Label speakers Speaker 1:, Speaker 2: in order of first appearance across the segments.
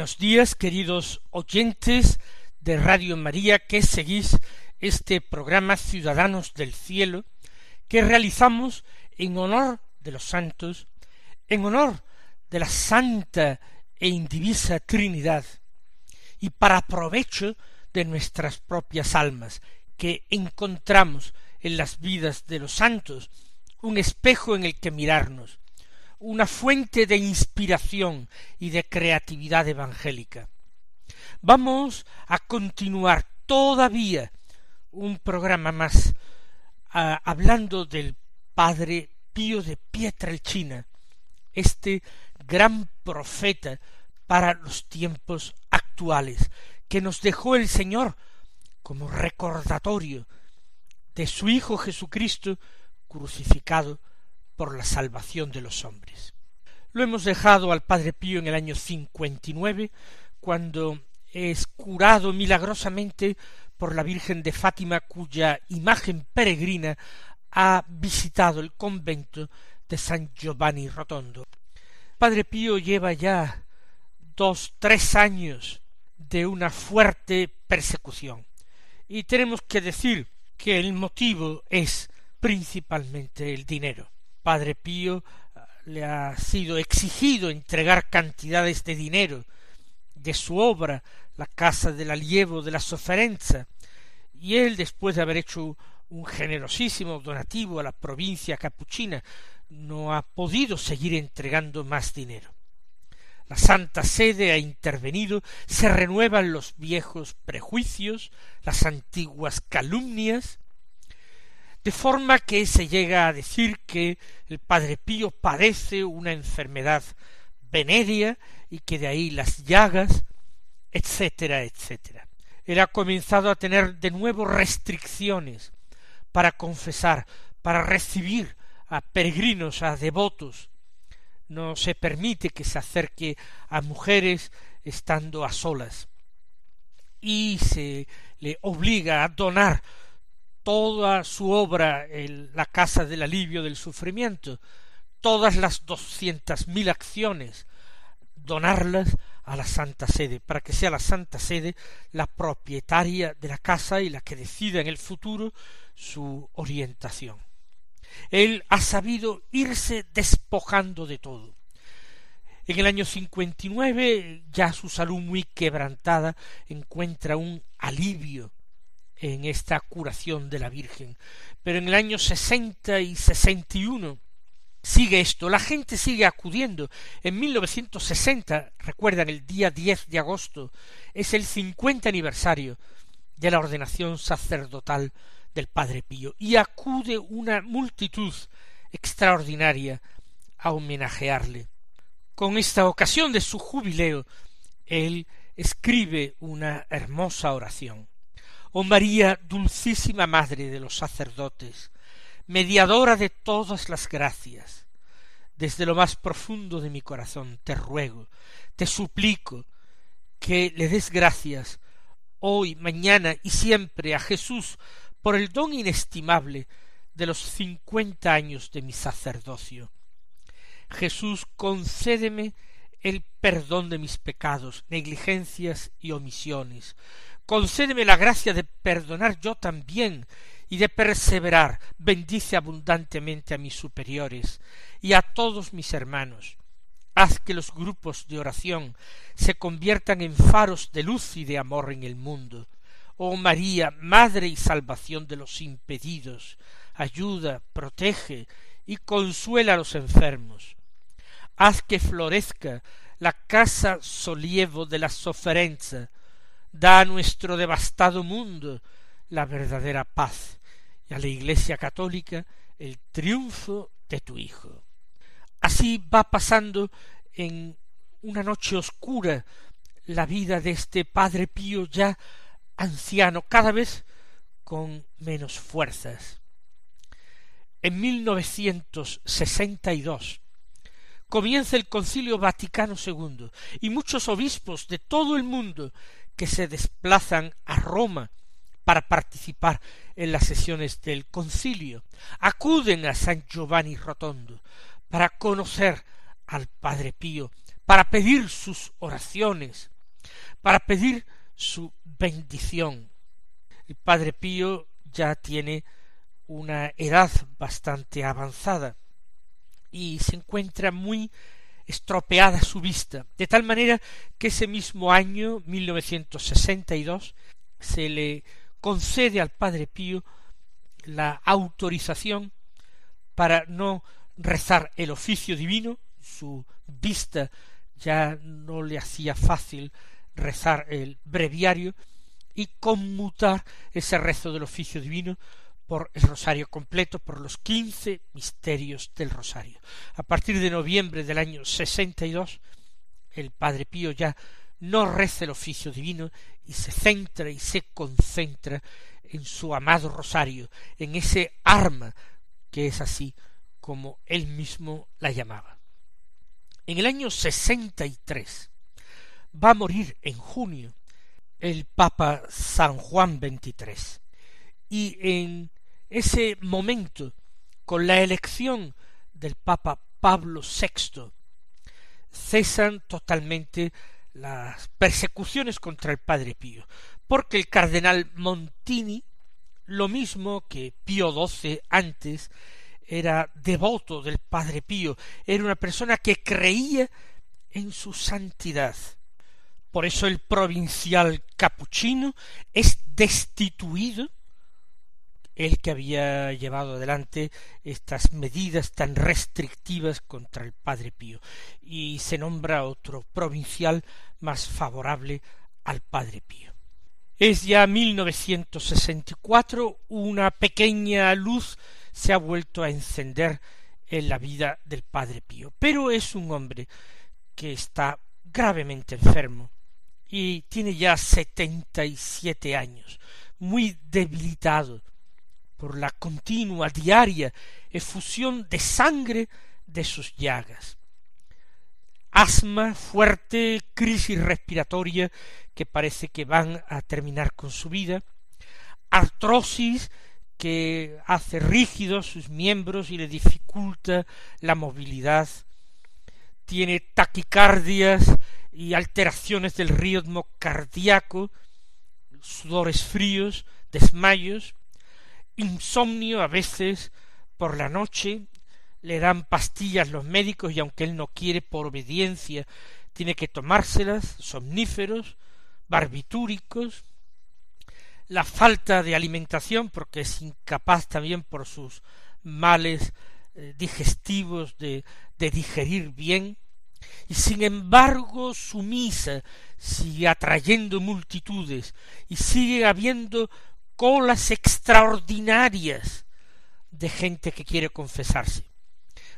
Speaker 1: Buenos días, queridos oyentes de Radio María, que seguís este programa Ciudadanos del Cielo, que realizamos en honor de los santos, en honor de la Santa e Indivisa Trinidad, y para provecho de nuestras propias almas, que encontramos en las vidas de los santos un espejo en el que mirarnos, una fuente de inspiración y de creatividad evangélica. Vamos a continuar todavía un programa más ah, hablando del padre Pío de Pietrelcina, este gran profeta para los tiempos actuales, que nos dejó el Señor como recordatorio de su Hijo Jesucristo crucificado por la salvación de los hombres. Lo hemos dejado al Padre Pío en el año cincuenta y nueve, cuando es curado milagrosamente por la Virgen de Fátima, cuya imagen peregrina ha visitado el convento de San Giovanni Rotondo. Padre Pío lleva ya dos, tres años de una fuerte persecución. Y tenemos que decir que el motivo es principalmente el dinero. Padre Pío le ha sido exigido entregar cantidades de dinero de su obra, la Casa del Allievo de la Soferenza, y él, después de haber hecho un generosísimo donativo a la provincia capuchina, no ha podido seguir entregando más dinero. La Santa Sede ha intervenido, se renuevan los viejos prejuicios, las antiguas calumnias, de forma que se llega a decir que el Padre Pío padece una enfermedad venérea y que de ahí las llagas, etcétera, etcétera. Él ha comenzado a tener de nuevo restricciones para confesar, para recibir a peregrinos, a devotos. No se permite que se acerque a mujeres estando a solas. Y se le obliga a donar toda su obra en la casa del alivio del sufrimiento, todas las doscientas mil acciones, donarlas a la Santa Sede, para que sea la Santa Sede la propietaria de la casa y la que decida en el futuro su orientación. Él ha sabido irse despojando de todo. En el año cincuenta y nueve, ya su salud muy quebrantada, encuentra un alivio en esta curación de la Virgen. Pero en el año sesenta y sesenta y uno sigue esto, la gente sigue acudiendo. En 1960, recuerdan, el día 10 de agosto, es el cincuenta aniversario de la ordenación sacerdotal del Padre Pío, y acude una multitud extraordinaria a homenajearle. Con esta ocasión de su jubileo, él escribe una hermosa oración. Oh María, dulcísima Madre de los sacerdotes, mediadora de todas las gracias, desde lo más profundo de mi corazón te ruego, te suplico que le des gracias hoy, mañana y siempre a Jesús por el don inestimable de los cincuenta años de mi sacerdocio. Jesús, concédeme el perdón de mis pecados, negligencias y omisiones, concédeme la gracia de perdonar yo también y de perseverar. Bendice abundantemente a mis superiores y a todos mis hermanos. Haz que los grupos de oración se conviertan en faros de luz y de amor en el mundo. Oh María, Madre y Salvación de los impedidos, ayuda, protege y consuela a los enfermos. Haz que florezca la casa solievo de la soferenza, da a nuestro devastado mundo la verdadera paz y a la Iglesia católica el triunfo de tu Hijo. Así va pasando en una noche oscura la vida de este Padre Pío ya anciano, cada vez con menos fuerzas. En 1962 comienza el Concilio Vaticano II y muchos obispos de todo el mundo que se desplazan a Roma para participar en las sesiones del concilio acuden a San Giovanni Rotondo para conocer al Padre Pío, para pedir sus oraciones, para pedir su bendición. El Padre Pío ya tiene una edad bastante avanzada y se encuentra muy estropeada su vista, de tal manera que ese mismo año, 1962, se le concede al Padre Pío la autorización para no rezar el oficio divino, su vista ya no le hacía fácil rezar el breviario y conmutar ese rezo del oficio divino por el rosario completo, por los quince misterios del rosario. A partir de noviembre del año sesenta y dos, el Padre Pío ya no reza el oficio divino y se centra y se concentra en su amado rosario, en ese arma que es así como él mismo la llamaba. En el año sesenta y tres va a morir en junio el Papa San Juan XXIII. Y en ese momento, con la elección del Papa Pablo VI, cesan totalmente las persecuciones contra el Padre Pío, porque el cardenal Montini, lo mismo que Pío XII antes, era devoto del Padre Pío, era una persona que creía en su santidad. Por eso el provincial capuchino es destituido, el que había llevado adelante estas medidas tan restrictivas contra el Padre Pío, y se nombra otro provincial más favorable al Padre Pío. Es ya 1964 una pequeña luz se ha vuelto a encender en la vida del Padre Pío. Pero es un hombre que está gravemente enfermo y tiene ya setenta y siete años, muy debilitado por la continua, diaria efusión de sangre de sus llagas. Asma fuerte, crisis respiratoria que parece que van a terminar con su vida, artrosis que hace rígidos sus miembros y le dificulta la movilidad, tiene taquicardias y alteraciones del ritmo cardíaco, sudores fríos, desmayos, insomnio a veces por la noche, le dan pastillas los médicos y aunque él no quiere por obediencia, tiene que tomárselas, somníferos, barbitúricos, la falta de alimentación, porque es incapaz también por sus males eh, digestivos de, de digerir bien, y sin embargo su misa sigue atrayendo multitudes y sigue habiendo colas extraordinarias de gente que quiere confesarse.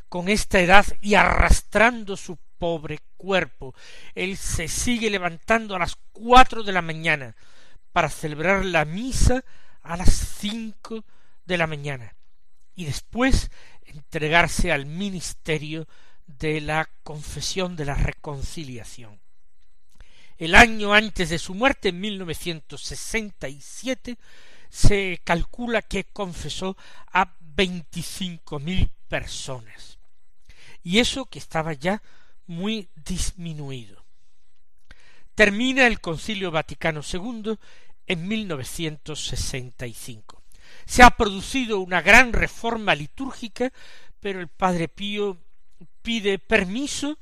Speaker 1: Con esta edad y arrastrando su pobre cuerpo, él se sigue levantando a las cuatro de la mañana para celebrar la misa a las cinco de la mañana y después entregarse al ministerio de la confesión de la reconciliación. El año antes de su muerte, en 1967, se calcula que confesó a veinticinco mil personas. Y eso que estaba ya muy disminuido. Termina el Concilio Vaticano II en 1965. Se ha producido una gran reforma litúrgica, pero el Padre Pío pide permiso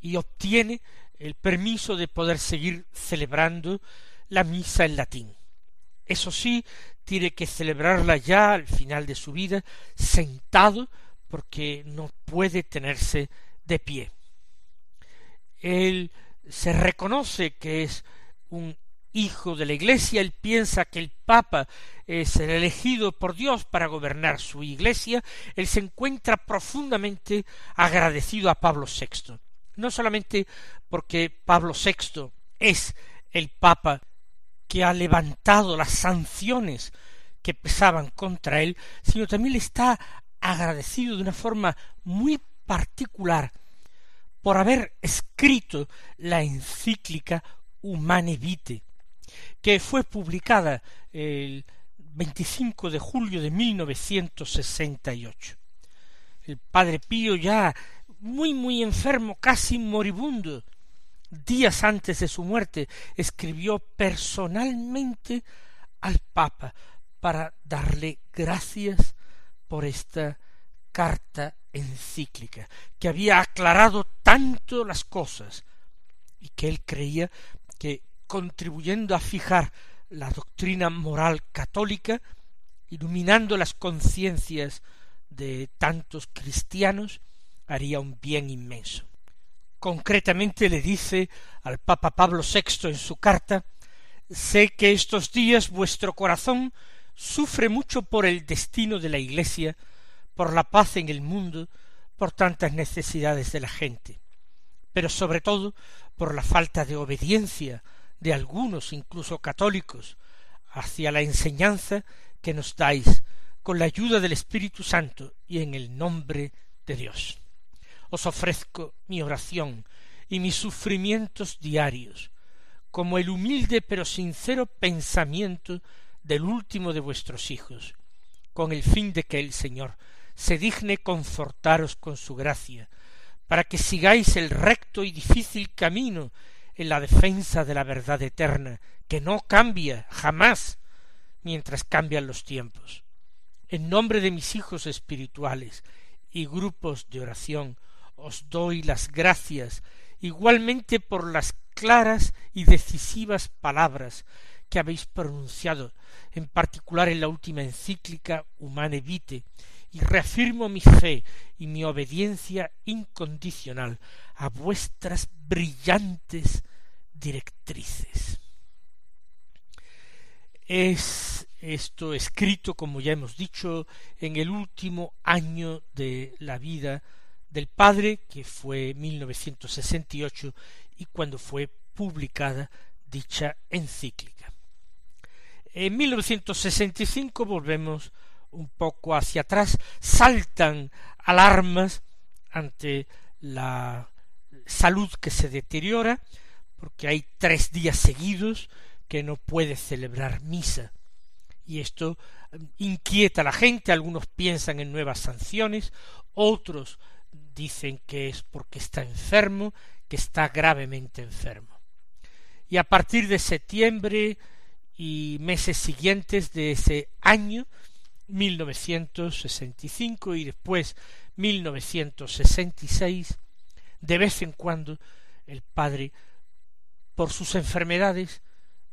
Speaker 1: y obtiene el permiso de poder seguir celebrando la misa en latín. Eso sí, tiene que celebrarla ya al final de su vida sentado porque no puede tenerse de pie. Él se reconoce que es un hijo de la Iglesia, él piensa que el Papa es el elegido por Dios para gobernar su Iglesia, él se encuentra profundamente agradecido a Pablo VI, no solamente porque Pablo VI es el Papa que ha levantado las sanciones que pesaban contra él, sino también le está agradecido de una forma muy particular por haber escrito la encíclica Humane Vitae, que fue publicada el 25 de julio de 1968. El padre Pío ya muy muy enfermo, casi moribundo, días antes de su muerte, escribió personalmente al Papa para darle gracias por esta carta encíclica, que había aclarado tanto las cosas y que él creía que contribuyendo a fijar la doctrina moral católica, iluminando las conciencias de tantos cristianos, haría un bien inmenso. Concretamente le dice al Papa Pablo VI en su carta Sé que estos días vuestro corazón sufre mucho por el destino de la Iglesia, por la paz en el mundo, por tantas necesidades de la gente, pero sobre todo por la falta de obediencia de algunos, incluso católicos, hacia la enseñanza que nos dais con la ayuda del Espíritu Santo y en el nombre de Dios. Os ofrezco mi oración y mis sufrimientos diarios, como el humilde pero sincero pensamiento del último de vuestros hijos, con el fin de que el Señor se digne confortaros con su gracia, para que sigáis el recto y difícil camino en la defensa de la verdad eterna, que no cambia jamás mientras cambian los tiempos. En nombre de mis hijos espirituales y grupos de oración, os doy las gracias igualmente por las claras y decisivas palabras que habéis pronunciado, en particular en la última encíclica Humane Vitae, y reafirmo mi fe y mi obediencia incondicional a vuestras brillantes directrices. Es esto escrito, como ya hemos dicho, en el último año de la vida del padre, que fue 1968, y cuando fue publicada dicha encíclica. En 1965 volvemos un poco hacia atrás, saltan alarmas ante la salud que se deteriora, porque hay tres días seguidos que no puede celebrar misa. Y esto inquieta a la gente, algunos piensan en nuevas sanciones, otros dicen que es porque está enfermo, que está gravemente enfermo. Y a partir de septiembre y meses siguientes de ese año, 1965 y después 1966, de vez en cuando el padre, por sus enfermedades,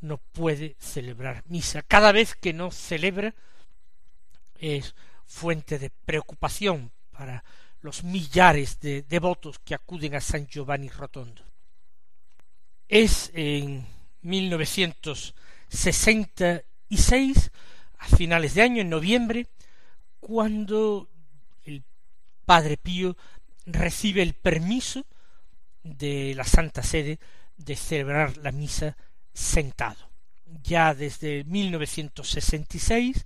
Speaker 1: no puede celebrar misa. Cada vez que no celebra es fuente de preocupación para los millares de devotos que acuden a San Giovanni Rotondo. Es en 1966 a finales de año, en noviembre, cuando el Padre Pío recibe el permiso de la Santa Sede de celebrar la misa sentado. Ya desde 1966,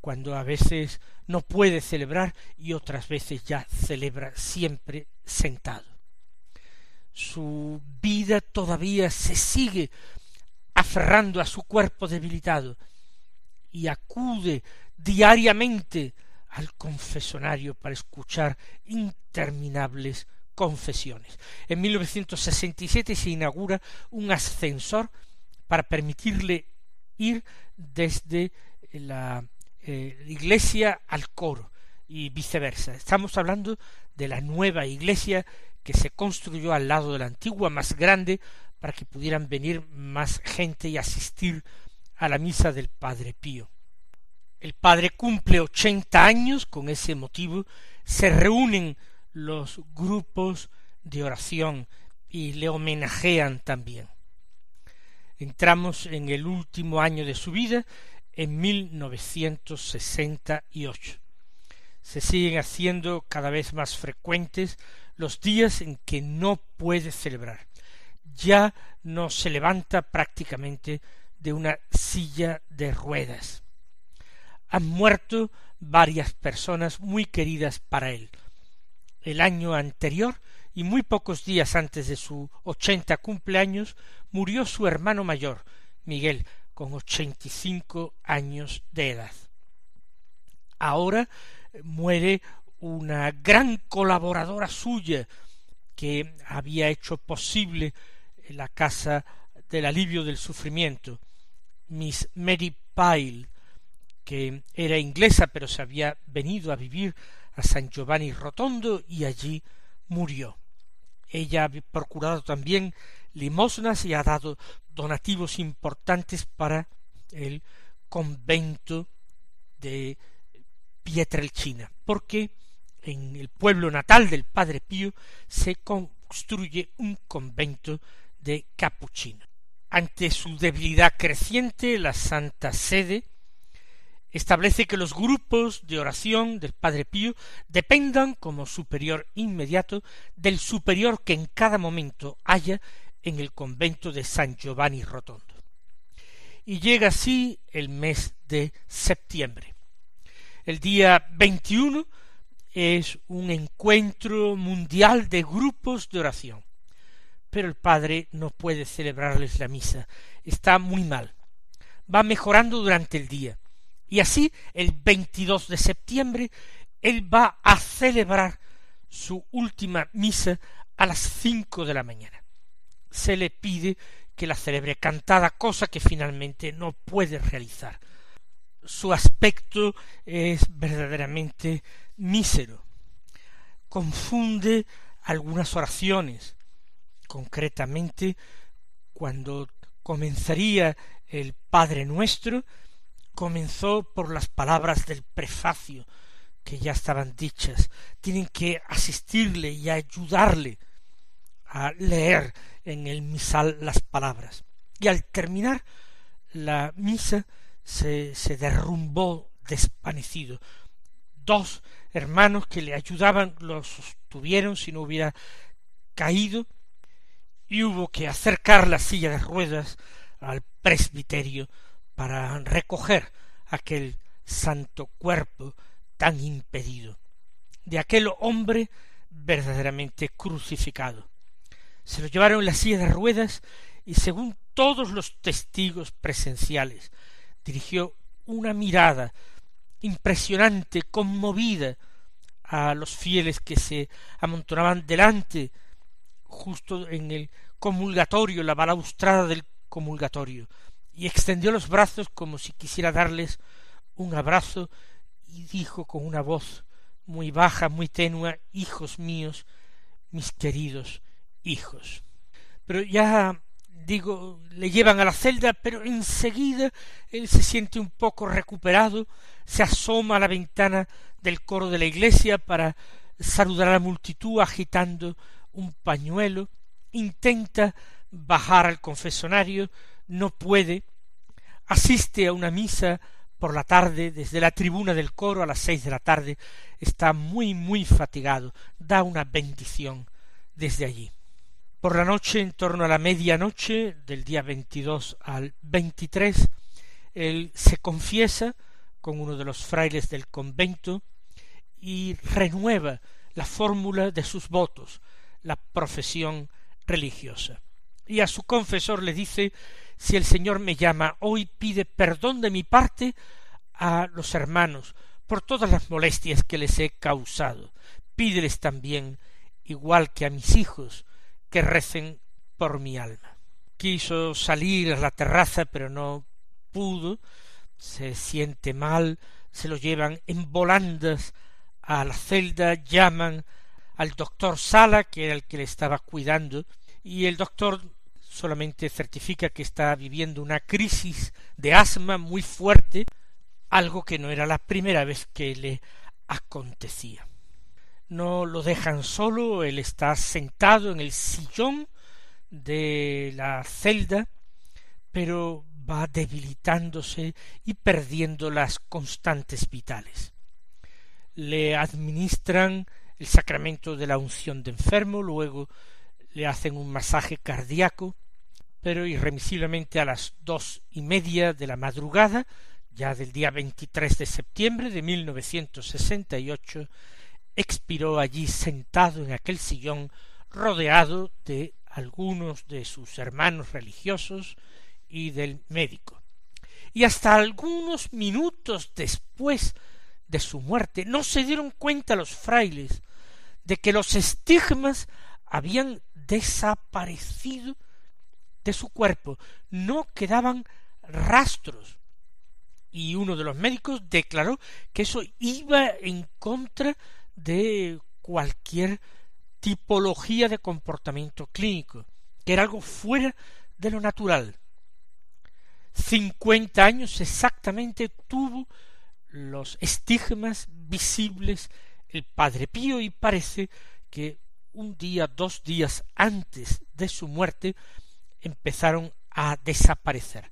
Speaker 1: cuando a veces no puede celebrar y otras veces ya celebra siempre sentado. Su vida todavía se sigue aferrando a su cuerpo debilitado, y acude diariamente al confesonario para escuchar interminables confesiones. En 1967 se inaugura un ascensor para permitirle ir desde la eh, iglesia al coro y viceversa. Estamos hablando de la nueva iglesia que se construyó al lado de la antigua, más grande, para que pudieran venir más gente y asistir a la misa del Padre Pío. El padre cumple ochenta años, con ese motivo se reúnen los grupos de oración y le homenajean también. Entramos en el último año de su vida, en 1968. Se siguen haciendo cada vez más frecuentes los días en que no puede celebrar. Ya no se levanta prácticamente de una silla de ruedas. Han muerto varias personas muy queridas para él. El año anterior y muy pocos días antes de su ochenta cumpleaños murió su hermano mayor, Miguel, con ochenta y cinco años de edad. Ahora muere una gran colaboradora suya que había hecho posible la casa del alivio del sufrimiento, Miss Mary Pyle, que era inglesa pero se había venido a vivir a San Giovanni Rotondo y allí murió. Ella ha procurado también limosnas y ha dado donativos importantes para el convento de Pietrelcina, porque en el pueblo natal del Padre Pío se construye un convento de capuchinos. Ante su debilidad creciente, la Santa Sede establece que los grupos de oración del Padre Pío dependan como superior inmediato del superior que en cada momento haya en el convento de San Giovanni Rotondo. Y llega así el mes de septiembre. El día 21 es un encuentro mundial de grupos de oración. Pero el padre no puede celebrarles la misa. Está muy mal. Va mejorando durante el día y así, el 22 de septiembre, él va a celebrar su última misa a las cinco de la mañana. Se le pide que la celebre cantada, cosa que finalmente no puede realizar. Su aspecto es verdaderamente mísero. Confunde algunas oraciones, concretamente cuando comenzaría el Padre Nuestro, comenzó por las palabras del prefacio que ya estaban dichas. Tienen que asistirle y ayudarle a leer en el misal las palabras. Y al terminar la misa se, se derrumbó desvanecido. Dos hermanos que le ayudaban lo sostuvieron si no hubiera caído y hubo que acercar la silla de ruedas al presbiterio para recoger aquel santo cuerpo tan impedido, de aquel hombre verdaderamente crucificado. Se lo llevaron en la silla de ruedas y según todos los testigos presenciales dirigió una mirada impresionante, conmovida a los fieles que se amontonaban delante, justo en el comulgatorio, la balaustrada del comulgatorio, y extendió los brazos como si quisiera darles un abrazo y dijo con una voz muy baja, muy tenua, hijos míos, mis queridos hijos. Pero ya digo, le llevan a la celda, pero enseguida él se siente un poco recuperado, se asoma a la ventana del coro de la iglesia para saludar a la multitud agitando un pañuelo, intenta bajar al confesonario, no puede, asiste a una misa por la tarde desde la tribuna del coro a las seis de la tarde, está muy muy fatigado, da una bendición desde allí. Por la noche, en torno a la medianoche del día veintidós al veintitrés, él se confiesa con uno de los frailes del convento y renueva la fórmula de sus votos, la profesión religiosa. Y a su confesor le dice si el Señor me llama hoy, pide perdón de mi parte a los hermanos por todas las molestias que les he causado. Pídeles también, igual que a mis hijos, que recen por mi alma. Quiso salir a la terraza, pero no pudo, se siente mal, se lo llevan en volandas a la celda, llaman al doctor Sala, que era el que le estaba cuidando, y el doctor solamente certifica que está viviendo una crisis de asma muy fuerte, algo que no era la primera vez que le acontecía. No lo dejan solo, él está sentado en el sillón de la celda, pero va debilitándose y perdiendo las constantes vitales. Le administran el sacramento de la unción de enfermo, luego le hacen un masaje cardíaco, pero irremisiblemente a las dos y media de la madrugada, ya del día 23 de septiembre de 1968, expiró allí sentado en aquel sillón rodeado de algunos de sus hermanos religiosos y del médico. Y hasta algunos minutos después de su muerte no se dieron cuenta los frailes de que los estigmas habían desaparecido de su cuerpo, no quedaban rastros. Y uno de los médicos declaró que eso iba en contra de cualquier tipología de comportamiento clínico, que era algo fuera de lo natural. Cincuenta años exactamente tuvo los estigmas visibles el Padre Pío y parece que un día, dos días antes de su muerte empezaron a desaparecer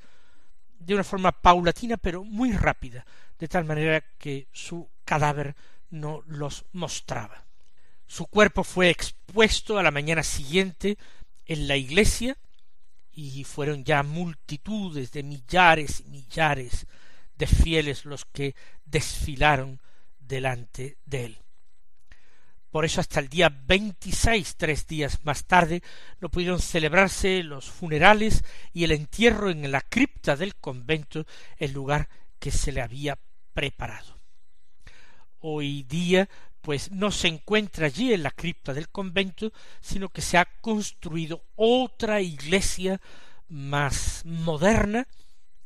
Speaker 1: de una forma paulatina pero muy rápida, de tal manera que su cadáver no los mostraba. Su cuerpo fue expuesto a la mañana siguiente en la iglesia y fueron ya multitudes de millares y millares de fieles los que desfilaron delante de él. Por eso hasta el día veintiséis, tres días más tarde, no pudieron celebrarse los funerales y el entierro en la cripta del convento, el lugar que se le había preparado. Hoy día pues no se encuentra allí en la cripta del convento, sino que se ha construido otra iglesia más moderna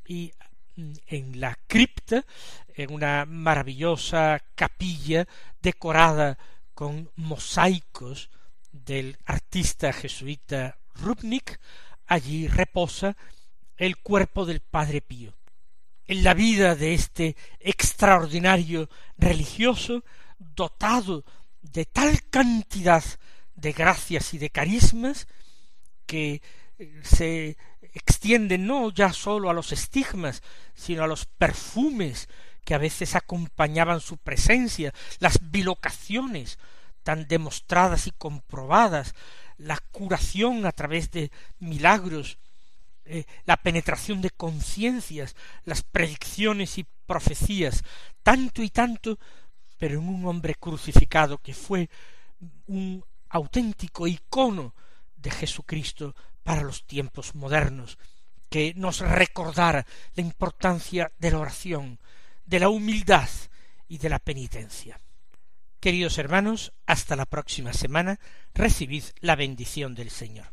Speaker 1: y mm, en la cripta, en una maravillosa capilla decorada con mosaicos del artista jesuita Rubnik, allí reposa el cuerpo del Padre Pío. En la vida de este extraordinario religioso dotado de tal cantidad de gracias y de carismas que eh, se extienden no ya sólo a los estigmas, sino a los perfumes que a veces acompañaban su presencia, las bilocaciones tan demostradas y comprobadas, la curación a través de milagros, eh, la penetración de conciencias, las predicciones y profecías, tanto y tanto pero en un hombre crucificado que fue un auténtico icono de Jesucristo para los tiempos modernos, que nos recordara la importancia de la oración, de la humildad y de la penitencia. Queridos hermanos, hasta la próxima semana, recibid la bendición del Señor.